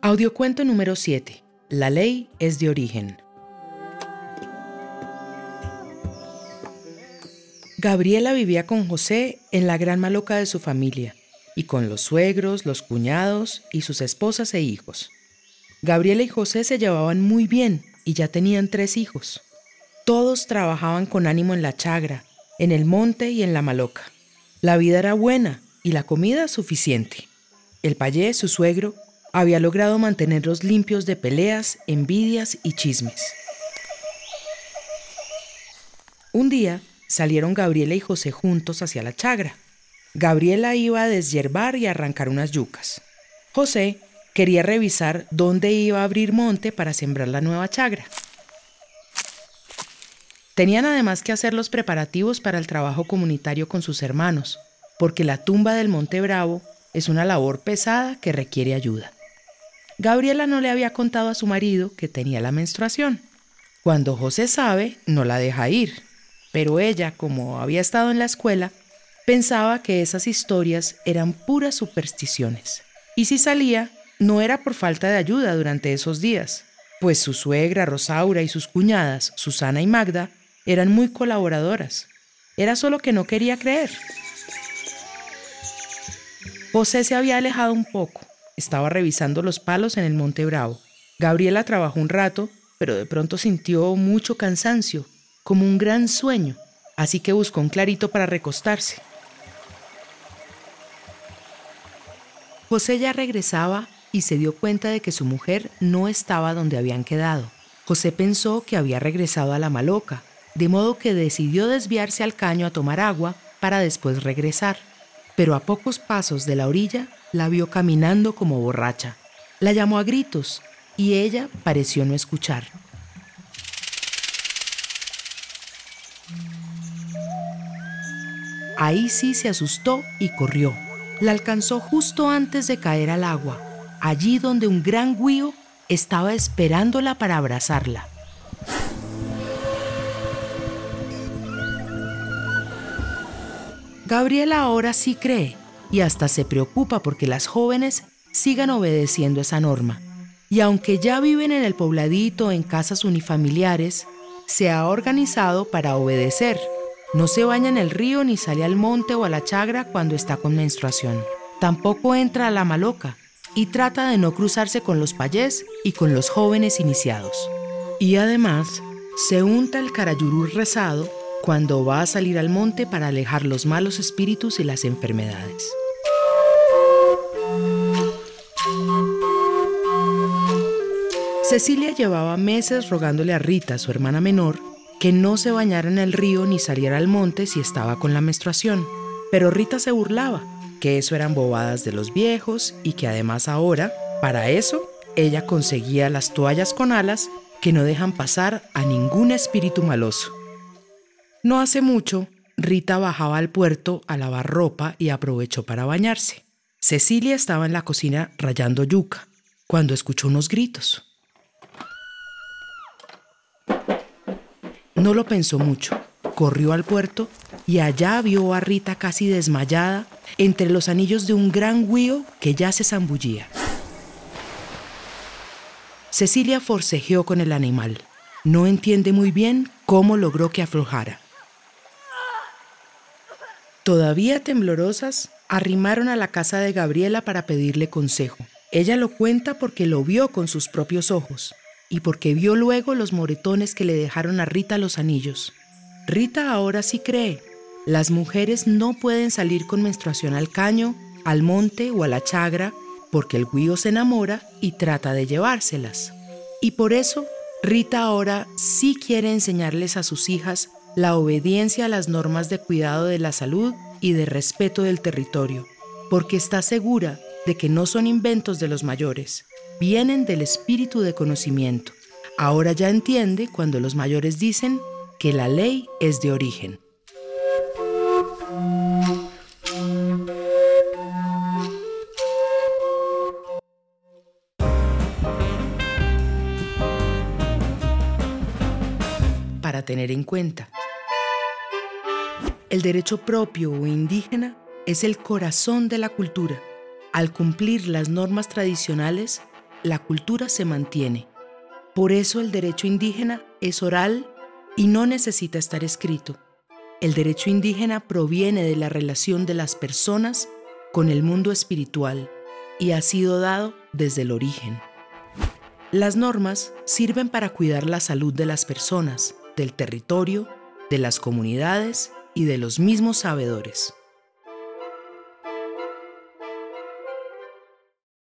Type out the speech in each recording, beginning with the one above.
Audiocuento número 7. La ley es de origen. Gabriela vivía con José en la gran maloca de su familia y con los suegros, los cuñados y sus esposas e hijos. Gabriela y José se llevaban muy bien y ya tenían tres hijos. Todos trabajaban con ánimo en la chagra, en el monte y en la maloca. La vida era buena y la comida suficiente. El payé, su suegro, había logrado mantenerlos limpios de peleas, envidias y chismes. Un día salieron Gabriela y José juntos hacia la chagra. Gabriela iba a deshiervar y arrancar unas yucas. José quería revisar dónde iba a abrir monte para sembrar la nueva chagra. Tenían además que hacer los preparativos para el trabajo comunitario con sus hermanos, porque la tumba del Monte Bravo es una labor pesada que requiere ayuda. Gabriela no le había contado a su marido que tenía la menstruación. Cuando José sabe, no la deja ir, pero ella, como había estado en la escuela, pensaba que esas historias eran puras supersticiones. Y si salía, no era por falta de ayuda durante esos días, pues su suegra Rosaura y sus cuñadas, Susana y Magda, eran muy colaboradoras. Era solo que no quería creer. José se había alejado un poco estaba revisando los palos en el Monte Bravo. Gabriela trabajó un rato, pero de pronto sintió mucho cansancio, como un gran sueño, así que buscó un clarito para recostarse. José ya regresaba y se dio cuenta de que su mujer no estaba donde habían quedado. José pensó que había regresado a la maloca, de modo que decidió desviarse al caño a tomar agua para después regresar. Pero a pocos pasos de la orilla la vio caminando como borracha. La llamó a gritos y ella pareció no escuchar. Ahí sí se asustó y corrió. La alcanzó justo antes de caer al agua, allí donde un gran guío estaba esperándola para abrazarla. Gabriela ahora sí cree y hasta se preocupa porque las jóvenes sigan obedeciendo esa norma. Y aunque ya viven en el pobladito en casas unifamiliares, se ha organizado para obedecer. No se baña en el río ni sale al monte o a la chagra cuando está con menstruación. Tampoco entra a la maloca y trata de no cruzarse con los payés y con los jóvenes iniciados. Y además, se unta el carayurú rezado cuando va a salir al monte para alejar los malos espíritus y las enfermedades. Cecilia llevaba meses rogándole a Rita, su hermana menor, que no se bañara en el río ni saliera al monte si estaba con la menstruación. Pero Rita se burlaba, que eso eran bobadas de los viejos y que además ahora, para eso, ella conseguía las toallas con alas que no dejan pasar a ningún espíritu maloso. No hace mucho, Rita bajaba al puerto a lavar ropa y aprovechó para bañarse. Cecilia estaba en la cocina rayando yuca, cuando escuchó unos gritos. No lo pensó mucho. Corrió al puerto y allá vio a Rita casi desmayada entre los anillos de un gran huío que ya se zambullía. Cecilia forcejeó con el animal. No entiende muy bien cómo logró que aflojara. Todavía temblorosas, arrimaron a la casa de Gabriela para pedirle consejo. Ella lo cuenta porque lo vio con sus propios ojos y porque vio luego los moretones que le dejaron a Rita los anillos. Rita ahora sí cree. Las mujeres no pueden salir con menstruación al caño, al monte o a la chagra porque el guío se enamora y trata de llevárselas. Y por eso Rita ahora sí quiere enseñarles a sus hijas la obediencia a las normas de cuidado de la salud y de respeto del territorio, porque está segura de que no son inventos de los mayores, vienen del espíritu de conocimiento. Ahora ya entiende cuando los mayores dicen que la ley es de origen. Para tener en cuenta. El derecho propio o indígena es el corazón de la cultura. Al cumplir las normas tradicionales, la cultura se mantiene. Por eso el derecho indígena es oral y no necesita estar escrito. El derecho indígena proviene de la relación de las personas con el mundo espiritual y ha sido dado desde el origen. Las normas sirven para cuidar la salud de las personas, del territorio, de las comunidades y de los mismos sabedores.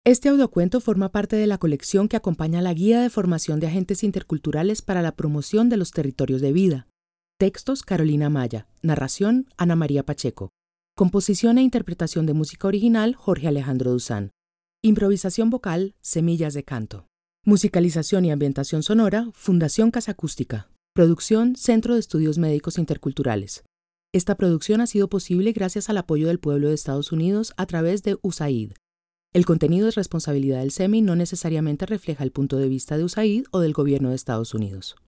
Este audiocuento forma parte de la colección que acompaña la Guía de Formación de Agentes Interculturales para la Promoción de los Territorios de Vida. Textos Carolina Maya. Narración Ana María Pacheco. Composición e interpretación de música original Jorge Alejandro Duzán. Improvisación vocal Semillas de Canto. Musicalización y ambientación sonora Fundación Casa Acústica. Producción Centro de Estudios Médicos Interculturales. Esta producción ha sido posible gracias al apoyo del pueblo de Estados Unidos a través de USAID, el contenido es responsabilidad del SEMI no necesariamente refleja el punto de vista de USAID o del gobierno de Estados Unidos.